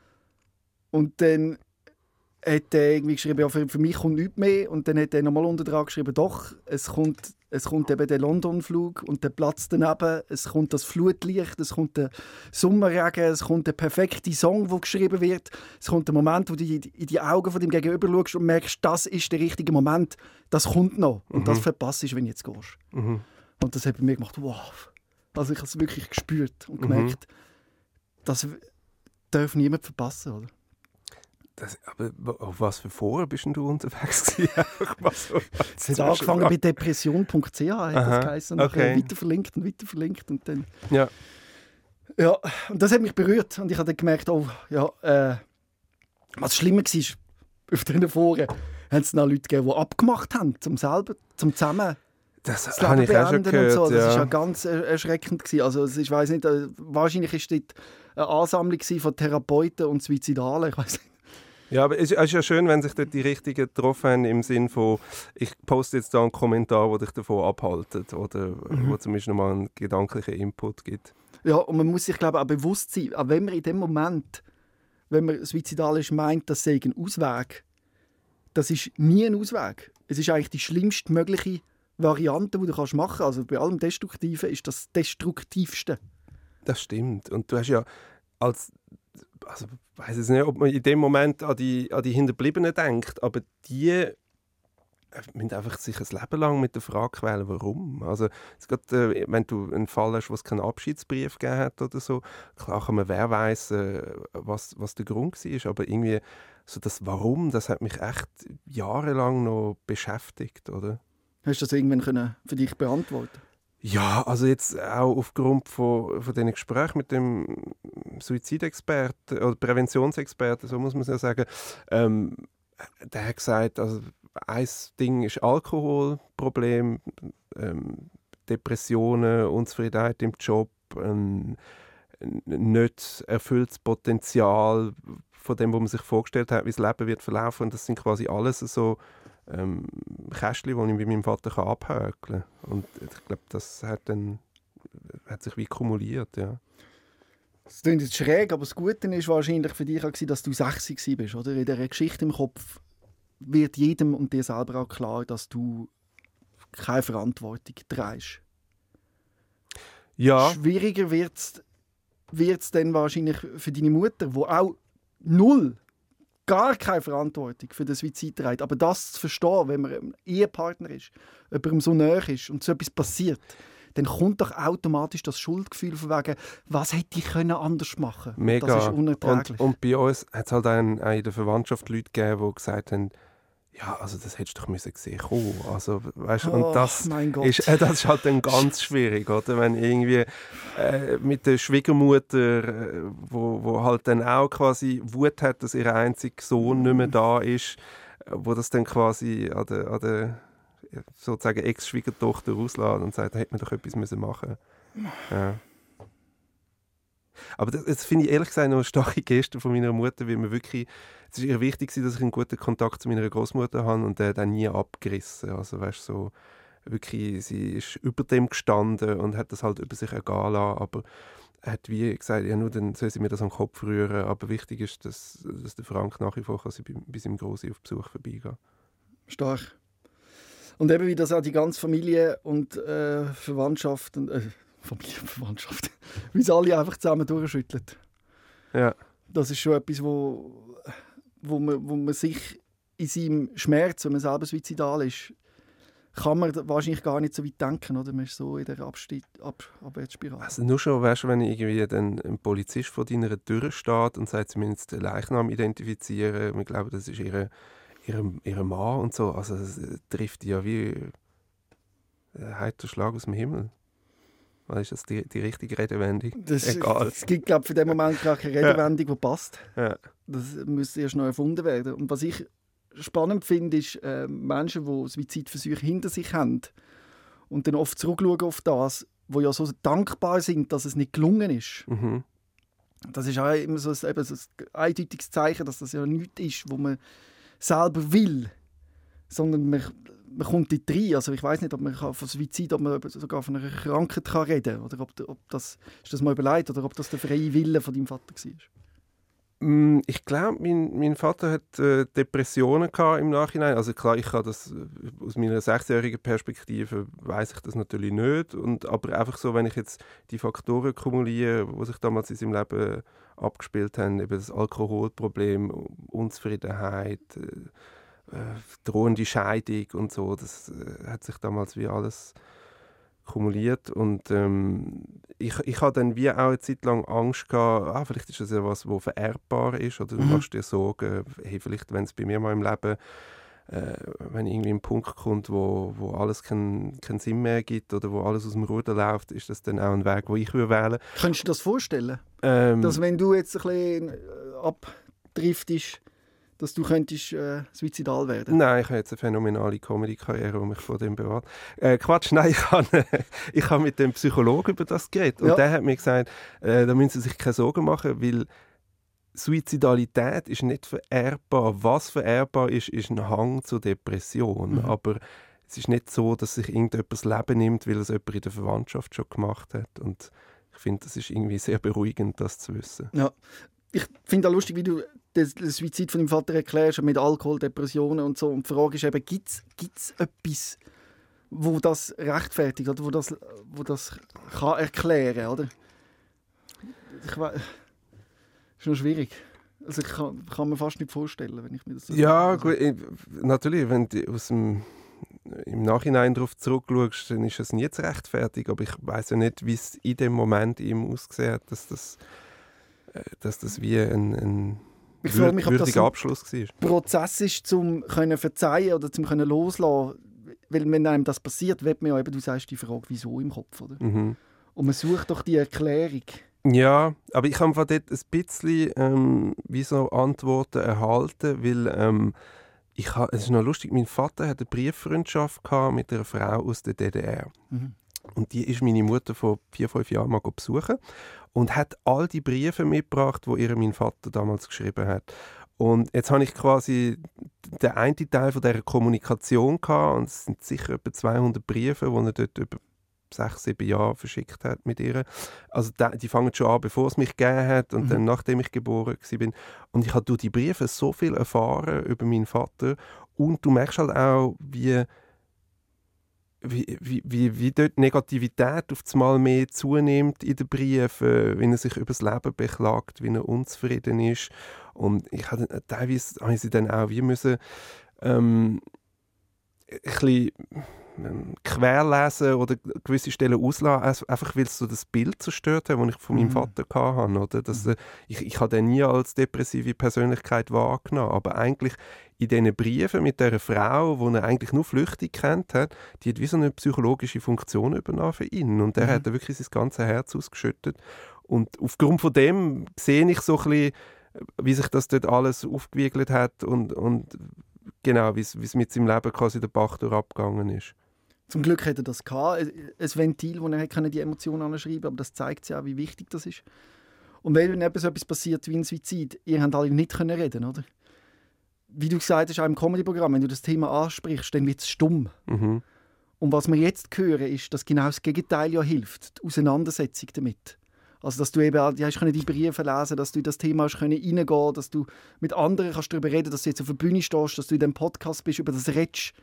Und dann hat er irgendwie geschrieben, ja, für, für mich kommt nichts mehr. Und dann hat er nochmal unter dran geschrieben, doch, es kommt, es kommt eben der London-Flug und der Platz daneben, es kommt das Flutlicht, es kommt der Sommerregen, es kommt der perfekte Song, der geschrieben wird. Es kommt der Moment, wo du in die- Augen von dem Gegenüber schaust und merkst, das ist der richtige Moment, das kommt noch. Und das verpasst ist, wenn du jetzt gehst. Mhm. Und das hat bei mir gemacht, wow. Also ich habe es wirklich gespürt und Mhm. gemerkt, das darf niemand verpassen, oder? Das, aber auf was für Foren bist denn du unterwegs gewesen? Es hat angefangen bei depression.ch, hat Aha, das geheißen, und okay. weiter verlinkt und weiter verlinkt und dann... Ja. Ja, und das hat mich berührt und ich habe dann gemerkt, oh, ja, äh, was schlimmer war, auf diesen Foren haben es noch Leute gegeben, die abgemacht haben, zum selber, zum zusammen Das, das habe ich auch schon gehört. so. Das ja. ist ja ganz er- erschreckend gewesen. Also ich weiß nicht, äh, wahrscheinlich ist dort eine Ansammlung von Therapeuten und Suizidalen, ich weiß nicht. Ja, aber es ist ja schön, wenn sich dort die Richtigen getroffen haben, im Sinn von, ich poste jetzt da einen Kommentar, der dich davon abhaltet oder Mhm. wo zumindest nochmal einen gedanklichen Input gibt. Ja, und man muss sich, glaube ich, auch bewusst sein, auch wenn man in dem Moment, wenn man suizidal ist, meint, das sei ein Ausweg, das ist nie ein Ausweg. Es ist eigentlich die schlimmste mögliche Variante, die du kannst machen kannst. Also bei allem Destruktiven ist das Destruktivste. Das stimmt. Und du hast ja als, also weiß jetzt nicht, ob man in dem Moment an die, an die Hinterbliebenen denkt, aber die äh, müssen einfach sich ein Leben lang mit der Frage quälen, warum. Also es geht, äh, wenn du einen Fall hast, wo es keinen Abschiedsbrief gegeben hat oder so, klar kann man, wer weiß, äh, was, was der Grund war, aber irgendwie so das Warum, das hat mich echt jahrelang noch beschäftigt, oder? Hast du das irgendwann können für dich beantworten Ja, also jetzt auch aufgrund von, von diesen Gesprächen mit dem Suizidexperten oder Präventionsexperten, so muss man es ja sagen, ähm, der hat gesagt, also ein Ding ist Alkoholproblem, ähm, Depressionen, Unzufriedenheit im Job, ein nicht erfülltes Potenzial von dem, was man sich vorgestellt hat, wie das Leben wird verlaufen. Und das sind quasi alles so ähm, Kästchen, die ich bei meinem Vater kann abhäkeln kann. Und ich glaube, das hat, dann, hat sich wie kumuliert, ja. Das klingt jetzt schräg, aber das Gute ist wahrscheinlich für dich auch, dass du 60 bist. Oder? In dieser Geschichte im Kopf wird jedem und dir selber auch klar, dass du keine Verantwortung trägst. Ja, Schwieriger wird es dann wahrscheinlich für deine Mutter, wo auch null, gar keine Verantwortung für den Suizid trägt. Aber das zu verstehen, wenn man ein Ehepartner ist, jemandem so näher ist und so etwas passiert, dann kommt doch automatisch das Schuldgefühl von wegen, was hätte ich können anders machen können. mega. Das ist unerträglich. Und, und bei uns hat es halt einen, auch in der Verwandtschaft Leute gegeben, die gesagt haben, ja, also das hättest du doch müssen gesehen kommen. Also, weißt, Oh, und das mein Gott. ist, äh, das ist halt dann ganz schwierig, oder? Wenn irgendwie äh, mit der Schwiegermutter, äh, wo, wo halt dann auch quasi Wut hat, dass ihr einziger Sohn nicht mehr da ist, äh, wo das dann quasi an der, an der sozusagen Ex-Schwiegertochter auslässt und sagt, da hätte man doch etwas müssen machen ja. Aber das, das finde ich ehrlich gesagt noch eine starke Geste von meiner Mutter, weil mir wirklich, es ist ihr wichtig, dass ich einen guten Kontakt zu meiner Großmutter habe und der hat auch nie abgerissen. Also weißt so wirklich, sie ist über dem gestanden und hat das halt über sich ergehen lassen, aber hat wie gesagt, ja nur dann soll sie mir das am Kopf rühren, aber wichtig ist, dass, dass der Frank nach wie vor kann sie bei, bei seinem Grossi auf Besuch vorbeigehen Stark. Und eben wie das auch die ganze Familie und äh, Verwandtschaft und äh, Familie und Verwandtschaft, wie es alle einfach zusammen durchschüttelt. Ja. Das ist schon etwas, wo, wo, man, wo man sich in seinem Schmerz, wenn man selber suizidal ist, kann man wahrscheinlich gar nicht so weit denken, oder? Man ist so in der Abstieg, Ab, Abwärtsspirale. Also nur schon, weißt du, wenn irgendwie dann ein Polizist vor deiner Tür steht und sagt, sie müssen jetzt den Leichnam identifizieren, wir glauben, das ist ihre, ihre, ihre Mann und so, also das äh, trifft die ja wie ein heiter Schlag aus dem Himmel. Oder ist das die, die richtige Redewendung? Das, Egal. Es gibt, glaube ich, für den Moment gar keine Redewendung, die passt. Ja. Das müsste erst noch erfunden werden. Und was ich spannend finde, ist, äh, Menschen, die Suizidversuche hinter sich haben und dann oft zurückschauen auf das, wo ja so dankbar sind, dass es nicht gelungen ist. Mhm. das ist auch immer so ein, eben so ein eindeutiges Zeichen, dass das ja nichts ist, wo man selber will, sondern man, man kommt dort rein. Also ich weiß nicht, ob man von Suizid, ob man sogar von einer Krankheit kann reden kann. Oder ob, ob das, ist das mal überlegt oder ob das der freie Wille von deinem Vater war. Mm, ich glaube, mein, mein Vater hat äh, Depressionen im Nachhinein. Also klar, ich kann das äh, aus meiner sechsjährigen Perspektive weiß ich das natürlich nicht. Und, aber einfach so, wenn ich jetzt die Faktoren kumuliere, die sich damals in seinem Leben abgespielt haben, eben das Alkoholproblem, Unzufriedenheit, äh, äh drohende Scheidung und so, das äh, hat sich damals wie alles kumuliert und ähm, ich, ich hatte dann wie auch eine Zeit lang Angst gehabt, ah, vielleicht ist das ja was, vererbbar ist oder du mhm. machst dir Sorgen, hey, vielleicht wenn es bei mir mal im Leben äh, wenn irgendwie ein Punkt kommt, wo, wo alles keinen kein Sinn mehr gibt oder wo alles aus dem Ruder läuft, ist das dann auch ein Weg, wo ich wählen würde. Könntest du dir das vorstellen? Ähm, dass wenn du jetzt ein bisschen abdriftest, dass du könntest äh, suizidal werden? Nein, ich habe jetzt eine phänomenale Comedy-Karriere, die mich vor dem bewahrt. Äh, Quatsch, nein, ich habe, ich habe mit dem Psychologen über das geredet und ja. der hat mir gesagt, äh, da müssen Sie sich keine Sorgen machen, weil Suizidalität ist nicht vererbbar. Was vererbbar ist, ist ein Hang zur Depression. Mhm. Aber es ist nicht so, dass sich irgendjemand das Leben nimmt, weil es jemand in der Verwandtschaft schon gemacht hat. Und ich finde, das ist irgendwie sehr beruhigend, das zu wissen. Ja, ich finde auch lustig, wie du den Suizid von deinem Vater erklärst, mit Alkohol, Depressionen und so. Und die Frage ist eben, gibt es etwas, wo das rechtfertigt oder wo das, wo das kann erklären oder? Ich weiß, ist noch schwierig. Also ich kann, kann mir fast nicht vorstellen, wenn ich mir das so Ja, gut, natürlich, wenn du aus dem im Nachhinein darauf zurückschaust, dann ist es nie zu rechtfertigen. Aber ich weiß ja nicht, wie es in dem Moment ihm ausgesehen hat, dass das, äh, dass das wie ein, ein ich frage mich, ob das ein Abschluss war. Prozess ist, zum können verzeihen oder zum können loslassen. Weil wenn einem das passiert, wird man ja eben, du sagst die Frage, wieso im Kopf, oder? Mhm. Und man sucht doch die Erklärung. Ja, aber ich habe von dort ein bisschen ähm, wie so Antworten erhalten, weil ähm, ich ha, es ist noch lustig, mein Vater hatte eine Brieffreundschaft mit einer Frau aus der DDR. Mhm. Und die ist meine Mutter vor vier, fünf Jahren mal besuchen und hat all die Briefe mitgebracht, wo ihr mein Vater damals geschrieben hat. Und jetzt habe ich quasi den einen Teil von dieser Kommunikation gehabt, und es sind sicher etwa 200 Briefe, die er dort über sechs, sieben Jahre verschickt hat mit ihr. Also die, die fangen schon an, bevor es mich gegeben hat und mhm. dann nachdem ich geboren bin. Und ich habe durch die Briefe so viel erfahren über meinen Vater und du merkst halt auch, wie wie, wie, wie, wie dort Negativität auf einmal mehr zunimmt in den Briefen, wenn er sich über das Leben beklagt, wie er unzufrieden ist. Und ich hatte teilweise habe ich sie dann auch wie müssen ähm, ein bisschen ähm, querlesen oder gewisse Stellen auslassen, einfach weil es so das Bild zerstört hat, das ich von meinem mhm. Vater hatte. Oder? Dass, mhm. ich, ich habe ihn nie als depressive Persönlichkeit wahrgenommen, aber eigentlich in diesen Briefen mit dieser Frau, die er eigentlich nur flüchtig kennt hat, die hat wie so eine psychologische Funktion übernommen für ihn. Und er mhm. hat wirklich sein ganzes Herz ausgeschüttet. Und aufgrund von dem sehe ich so ein bisschen, wie sich das dort alles aufgewiegelt hat und, und genau, wie es mit seinem Leben quasi der Bach abgegangen ist. Zum Glück hätte er das gehabt, ein Ventil, wo er die Emotionen anschreiben aber das zeigt ja, wie wichtig das ist. Und wenn eben so etwas passiert wie ein Suizid, ihr habt alle nicht können reden, oder? Wie du gesagt hast, auch im Comedy-Programm, wenn du das Thema ansprichst, dann wird es stumm. Mhm. Und was wir jetzt hören, ist, dass genau das Gegenteil ja hilft, die Auseinandersetzung damit. Also, dass du eben die hast die Briefe lesen dass du in das Thema hast reingehen dass du mit anderen kannst darüber reden dass du jetzt auf der Bühne stehst, dass du in dem Podcast bist, über das redest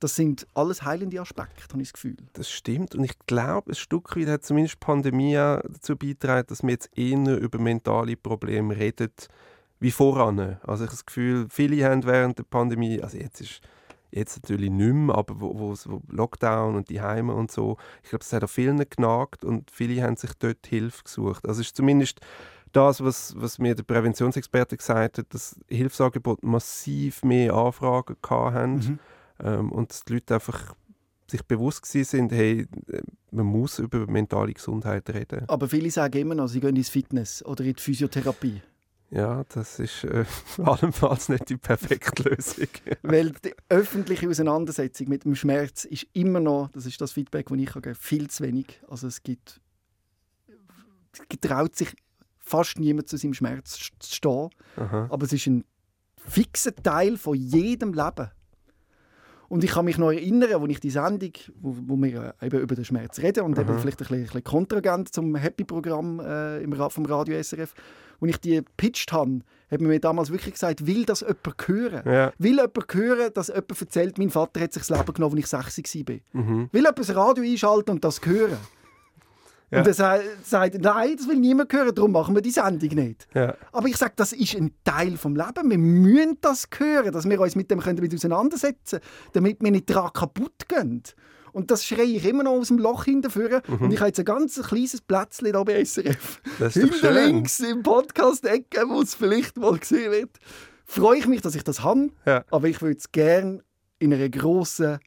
das sind alles heilende Aspekte, habe ich das Gefühl. Das stimmt. Und ich glaube, ein Stück weit hat zumindest die Pandemie dazu beigetragen, dass wir jetzt eher über mentale Probleme reden wie voran. Also ich habe das Gefühl, viele haben während der Pandemie, also jetzt ist jetzt natürlich nicht mehr, aber wo, wo, wo Lockdown und die Heime und so, ich glaube, das hat auch vielen genagt und viele haben sich dort Hilfe gesucht. Also es ist zumindest das, was, was mir der Präventionsexperte gesagt hat, dass Hilfsangebote massiv mehr Anfragen hatten. Mhm ähm, und dass die Leute einfach sich bewusst sind, hey, man muss über mentale Gesundheit reden. Aber viele sagen immer noch, sie gehen ins Fitness oder in die Physiotherapie. Ja, das ist äh, allenfalls nicht die perfekte Lösung. Weil die öffentliche Auseinandersetzung mit dem Schmerz ist immer noch, das ist das Feedback, das ich gebe, viel zu wenig. Also es gibt, es traut sich fast niemand zu seinem Schmerz zu stehen. Aha. Aber es ist ein fixer Teil von jedem Leben. Und ich kann mich noch erinnern, als ich die Sendung, wo, wo wir äh, eben über den Schmerz reden und eben vielleicht ein bisschen, ein bisschen kontragent zum Happy-Programm äh, im vom Radio SRF, als ich die gepitcht habe, hat man mir damals wirklich gesagt, will das jemand hören? Ja. Will jemand hören, dass jemand erzählt, mein Vater hat sich das Leben genommen, als ich 6 war? Mhm. Will jemand das Radio einschalten und das hören? Ja. Und er sa- sagt, nein, das will niemand hören, darum machen wir die Sendung nicht. Ja. Aber ich sage, das ist ein Teil vom Leben. Wir müssen das hören, dass wir uns mit dem können auseinandersetzen können, damit wir nicht daran kaputt gehen. Und das schreie ich immer noch aus dem Loch hinterführen. Und ich habe jetzt ein ganz kleines Plätzchen hier bei SRF. Mhm. Das ist Hinter links im Podcast-Ecke, wo es vielleicht mal gesehen wird. Freue ich mich, dass ich das habe. Ja. Aber ich würde es gerne in einer grossen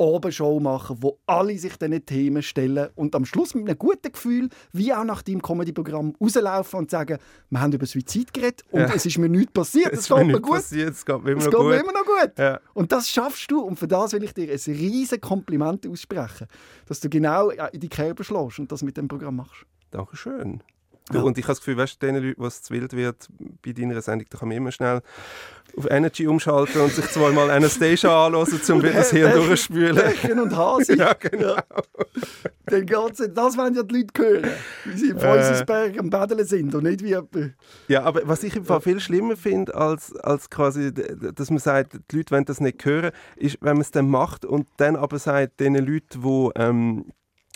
Abendshow machen, wo alle sich diesen Themen stellen und am Schluss mit einem guten Gefühl, wie auch nach deinem Comedy-Programm, rauslaufen und sagen, wir haben über Suizid geredet und Ja. es ist mir nichts passiert, es Es geht mir gut. passiert, es geht mir immer Es noch geht gut. mir immer noch gut. Ja. Und das schaffst du und für das will ich dir ein riesiges Kompliment aussprechen, dass du genau in die Kerbe schlägst und das mit dem Programm machst. Dankeschön. Ja. Und ich habe das Gefühl, weißt du, den Leuten, was zu wild wird bei deiner Sendung, da kann man immer schnell auf Energy umschalten und sich zweimal Anastasia anhören, um wieder das Hirn durchzuspülen. Bächen und Hase. Ja, genau. Den ganzen, das wollen ja die Leute hören, wie sie im Äh. Am Badeln sind und nicht wie jemand... Ja, aber was ich im Fall viel schlimmer finde, als, als quasi, dass man sagt, die Leute wollen das nicht hören, ist, wenn man es dann macht und dann aber sagt, den Leuten, die ähm,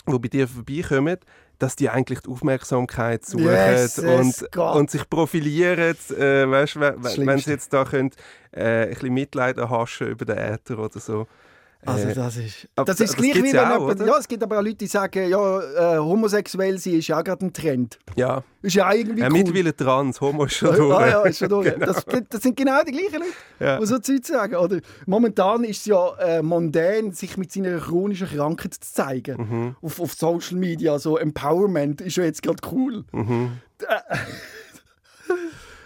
wo bei dir vorbeikommen, dass die eigentlich die Aufmerksamkeit suchen Jesus und, und sich profilieren, äh, weißt, wenn, wenn sie jetzt da können, äh, ein bisschen Mitleid erhaschen über den Äther oder so. Also Äh, das ist... aber Das ist gleich wie ja wenn auch, jemand? Ja, es gibt aber auch Leute, die sagen, ja, äh, homosexuell sein ist ja gerade ein Trend. ja, Ist ja irgendwie äh, cool. mittlerweile trans, Homo ist schon durch. Ah, ja, ist schon durch. Genau. das, das sind genau die gleichen Leute, Ja. die so Zeug sagen. Oder momentan ist es ja äh, mondän, sich mit seiner chronischen Krankheit zu zeigen. Mhm. Auf, auf Social Media, so Empowerment ist ja jetzt gerade cool. Mhm.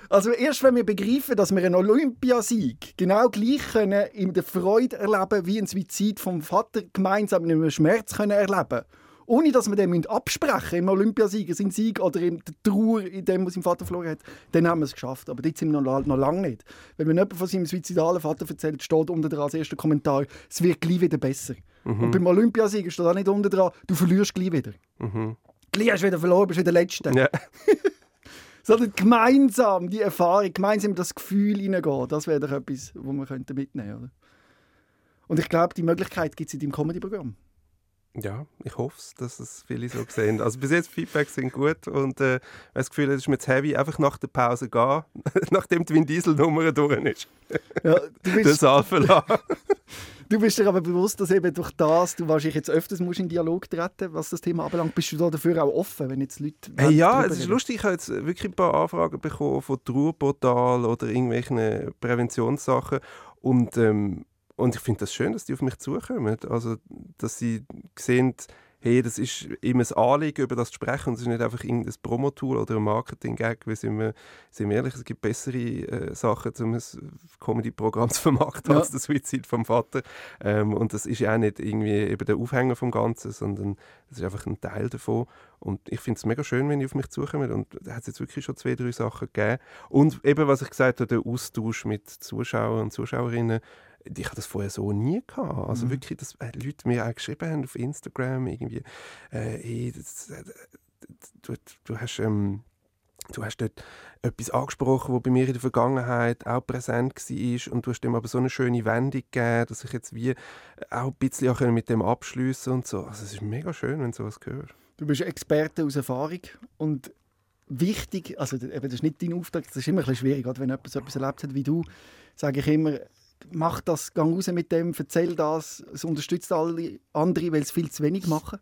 Also erst wenn wir begreifen, dass wir einen Olympiasieg genau gleich können in der Freude erleben, wie ein Suizid vom Vater gemeinsam in einem Schmerz können erleben ohne dass wir den absprechen im Olympiasieg, sein Sieg oder in der Trauer, in dem, was sein Vater verloren hat, dann haben wir es geschafft. Aber dort sind wir noch, noch lange nicht. Wenn jemand von seinem suizidalen Vater erzählt, steht unter dran als erster Kommentar, es wird gleich wieder besser. Und beim Olympiasieg steht auch nicht unter dran, du verlierst gleich wieder. Mhm. Gleich hast du wieder verloren, bist wieder Letzter. Ja. Sondern gemeinsam die Erfahrung, gemeinsam in das Gefühl hineingehen, das wäre doch etwas, was wir könnten mitnehmen könnten. Und ich glaube, die Möglichkeit gibt es in deinem Comedy-Programm. Ja, ich hoffe es, dass es viele so sehen. Also bis jetzt Feedbacks sind gut und äh, ich das Gefühl, es ist mir zu heavy, einfach nach der Pause gehen, nachdem die Vin Diesel-Nummer durch ist. Ja, du, bist, Saal verlassen. Du bist dir aber bewusst, dass eben durch das du wahrscheinlich jetzt öfters musst in Dialog treten was das Thema anbelangt. Bist du da dafür auch offen, wenn jetzt Leute Hey, ja, es ist reden? lustig, ich habe jetzt wirklich ein paar Anfragen bekommen von Trauerportal oder irgendwelchen Präventionssachen und, ähm, und ich finde das schön, dass die auf mich zukommen. Also, dass sie sehen, hey, das ist immer ein Anliegen, über das zu sprechen und es ist nicht einfach irgendein Promotool oder ein Marketing-Gag, weil sind wir, sind wir ehrlich, es gibt bessere äh, Sachen, um ein Comedy-Programm zu vermarkten Ja. als der Suizid vom Vater. Ähm, und das ist ja auch nicht irgendwie eben der Aufhänger vom Ganzen, sondern das ist einfach ein Teil davon. Und ich finde es mega schön, wenn die auf mich zukommen. Und da hat es jetzt wirklich schon zwei, drei Sachen gegeben. Und eben, was ich gesagt habe, der Austausch mit Zuschauern und Zuschauerinnen, ich hatte das vorher so nie gehabt. Also Mhm. wirklich, dass äh, Leute mir auch geschrieben haben auf Instagram, irgendwie, äh, hey, das, äh, du, du hast... Ähm, Du hast dort etwas angesprochen, was bei mir in der Vergangenheit auch präsent war und du hast dem aber so eine schöne Wendung gegeben, dass ich jetzt wie auch ein bisschen auch mit dem abschließen und so. Also es ist mega schön, wenn du sowas hörst. Du bist Experte aus Erfahrung und wichtig, also eben, das ist nicht dein Auftrag, das ist immer ein bisschen schwierig, gerade wenn jemand so etwas erlebt hat wie du, sage ich immer, mach das, geh raus mit dem, erzähl das, es unterstützt alle anderen, weil es viel zu wenig machen.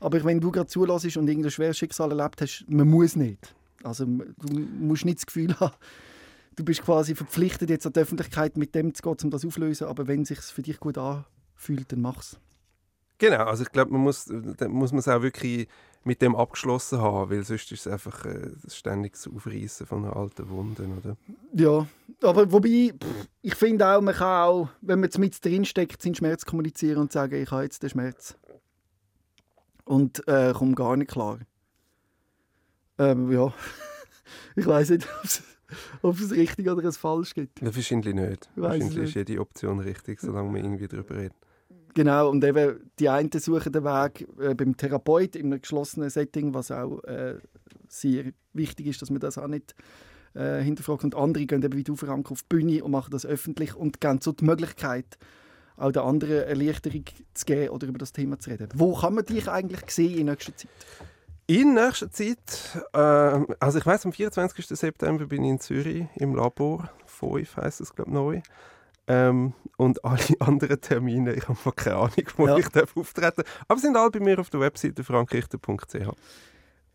Aber wenn du gerade zulässt und irgendein schweres Schicksal erlebt hast, man muss nicht. Also du musst nicht das Gefühl haben, du bist quasi verpflichtet, jetzt an die Öffentlichkeit mit dem zu gehen, um das aufzulösen, aber wenn es sich für dich gut anfühlt, dann mach's. Genau, also ich glaube, man muss, dann muss man es auch wirklich mit dem abgeschlossen haben, weil sonst ist es einfach äh, ständiges Aufreißen von alten Wunden, oder? Ja, aber wobei, pff, ich finde auch, man kann auch, wenn man jetzt mit drinsteckt, seinen Schmerz kommunizieren und sagen, ich habe jetzt den Schmerz. Und äh, komme gar nicht klar. Ähm, ja. ich weiß nicht, ob es richtig oder es falsch gibt. Ja, wahrscheinlich nicht. Wahrscheinlich ist nicht. jede Option richtig, solange wir irgendwie darüber reden. Genau, und eben die einen suchen den Weg äh, beim Therapeut in einem geschlossenen Setting, was auch äh, sehr wichtig ist, dass man das auch nicht äh, hinterfragt. Und andere gehen eben wie du, Frank, auf die Bühne und machen das öffentlich und geben so die Möglichkeit, auch den anderen Erleichterung zu geben oder über das Thema zu reden. Wo kann man dich eigentlich sehen in nächster Zeit? In nächster Zeit, ähm, also ich weiß, am 24. September bin ich in Zürich im Labor. FOIF heisst es, glaube ich, neu. Ähm, und alle anderen Termine, ich habe keine Ahnung, wo Ja. ich darf auftreten Aber sind alle bei mir auf der Webseite frankrichter.ch.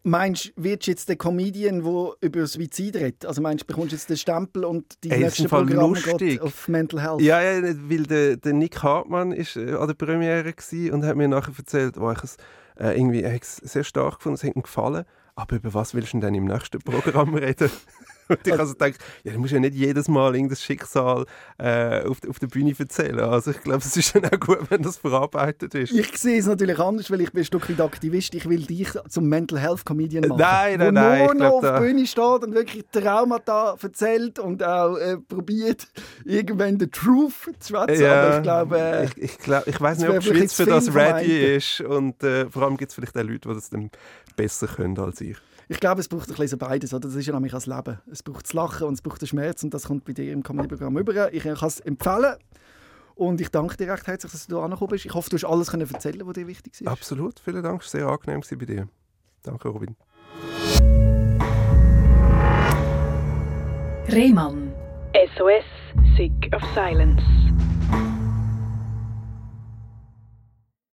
Meinst du, wirst du jetzt der Comedian, der über Suizid redet? Also meinst du, bekommst du jetzt den Stempel und die Ey, nächste Programm geht auf Mental Health? Ja, ja, weil der, der Nick Hartmann ist äh, an der Premiere und hat mir nachher erzählt, oh, ich es äh, irgendwie sehr stark gefunden, es hat ihm gefallen. Aber über was willst du denn im nächsten Programm reden? Und ich also gedacht, ja, du musst ja nicht jedes Mal irgendein Schicksal äh, auf, auf der Bühne erzählen. Also ich glaube, es ist dann auch gut, wenn das verarbeitet ist. Ich sehe es natürlich anders, weil ich bin ein Stück weit Aktivist. Ich will dich zum Mental Health Comedian machen. Nein, nein, wo nein, nur noch auf der Bühne steht und wirklich Traumata erzählt und auch äh, probiert, irgendwann den Truth zu schwätzen. Aber ich glaube, äh, ich, ich, glaub, ich weiß nicht, ob die Schweiz für das ready ist. Und äh, vor allem gibt es vielleicht auch Leute, die das dann besser können als ich. Ich glaube, es braucht ein bisschen beides. Oder? Das ist ja nämlich das Leben. Es braucht das Lachen und es braucht den Schmerz und das kommt bei dir im Comedy-Programm rüber. Ich kann es empfehlen. Und ich danke dir recht herzlich, dass du hier angekommen bist. Ich hoffe, du hast alles können erzählen, was dir wichtig ist. Absolut, vielen Dank. Es war sehr angenehm gewesen bei dir. Danke, Robin. Rehmann. SOS, Sick of Silence.